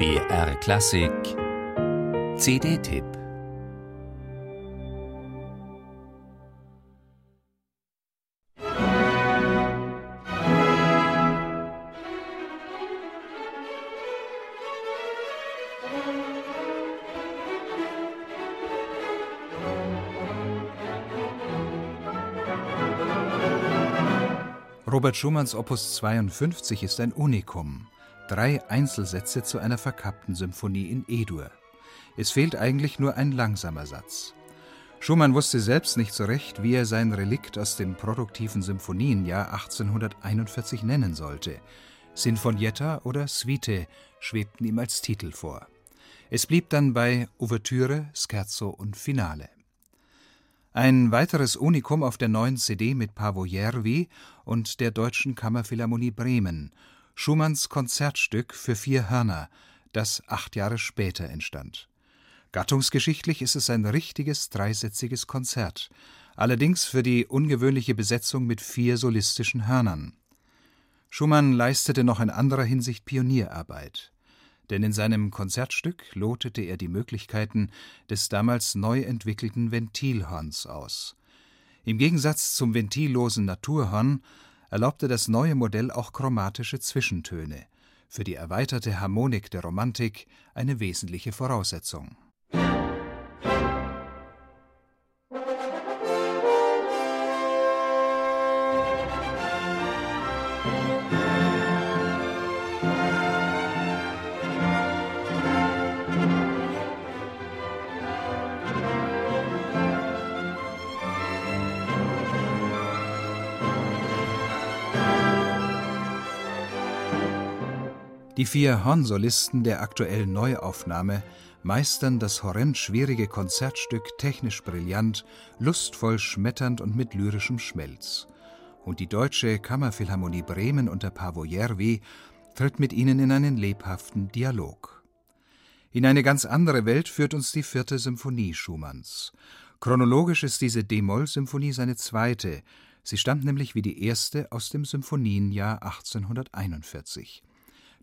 BR Klassik CD-Tipp Robert Schumanns Opus 52 ist ein Unikum. Drei Einzelsätze zu einer verkappten Symphonie in E-Dur. Es fehlt eigentlich nur ein langsamer Satz. Schumann wusste selbst nicht so recht, wie er sein Relikt aus dem produktiven Symphonienjahr 1841 nennen sollte. Sinfonietta oder Suite schwebten ihm als Titel vor. Es blieb dann bei Ouvertüre, Scherzo und Finale. Ein weiteres Unikum auf der neuen CD mit Paavo Järvi und der Deutschen Kammerphilharmonie Bremen, Schumanns Konzertstück für vier Hörner, das acht Jahre später entstand. Gattungsgeschichtlich ist es ein richtiges dreisätziges Konzert, allerdings für die ungewöhnliche Besetzung mit vier solistischen Hörnern. Schumann leistete noch in anderer Hinsicht Pionierarbeit denn in seinem Konzertstück lotete er die Möglichkeiten des damals neu entwickelten Ventilhorns aus. Im Gegensatz zum ventillosen Naturhorn erlaubte das neue Modell auch chromatische Zwischentöne, für die erweiterte Harmonik der Romantik eine wesentliche Voraussetzung Die vier Hornsolisten der aktuellen Neuaufnahme meistern das horrend schwierige Konzertstück technisch brillant, lustvoll schmetternd und mit lyrischem Schmelz. Und die Deutsche Kammerphilharmonie Bremen unter Paavo Järvi tritt mit ihnen in einen lebhaften Dialog. In eine ganz andere Welt führt uns die vierte Symphonie Schumanns. Chronologisch ist diese D-Moll-Symphonie seine zweite. Sie stammt nämlich wie die erste aus dem Symphonienjahr 1841.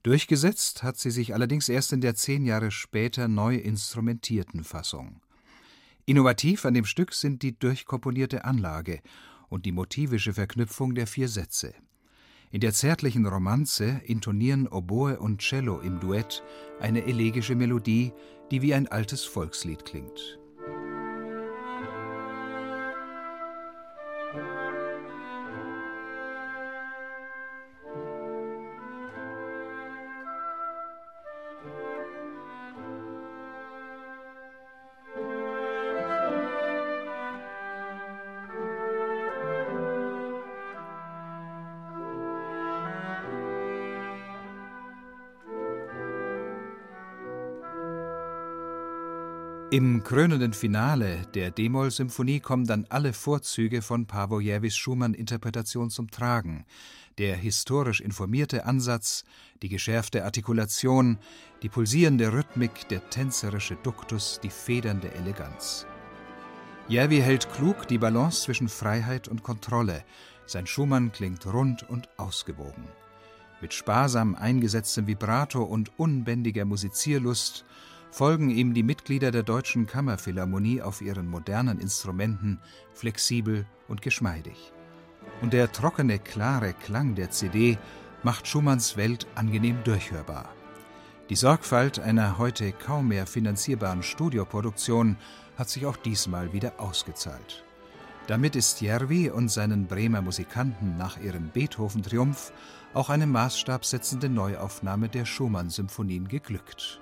Durchgesetzt hat sie sich allerdings erst in der zehn Jahre später neu instrumentierten Fassung. Innovativ an dem Stück sind die durchkomponierte Anlage und die motivische Verknüpfung der vier Sätze. In der zärtlichen Romanze intonieren Oboe und Cello im Duett eine elegische Melodie, die wie ein altes Volkslied klingt. Im krönenden Finale der D-Moll-Symphonie kommen dann alle Vorzüge von Paavo Järvis Schumann-Interpretation zum Tragen. Der historisch informierte Ansatz, die geschärfte Artikulation, die pulsierende Rhythmik, der tänzerische Duktus, die federnde Eleganz. Järvi hält klug die Balance zwischen Freiheit und Kontrolle. Sein Schumann klingt rund und ausgewogen. Mit sparsam eingesetztem Vibrato und unbändiger Musizierlust folgen ihm die Mitglieder der Deutschen Kammerphilharmonie auf ihren modernen Instrumenten flexibel und geschmeidig. Und der trockene, klare Klang der CD macht Schumanns Welt angenehm durchhörbar. Die Sorgfalt einer heute kaum mehr finanzierbaren Studioproduktion hat sich auch diesmal wieder ausgezahlt. Damit ist Järvi und seinen Bremer Musikanten nach ihrem Beethoven-Triumph auch eine maßstabsetzende Neuaufnahme der Schumann-Symphonien geglückt.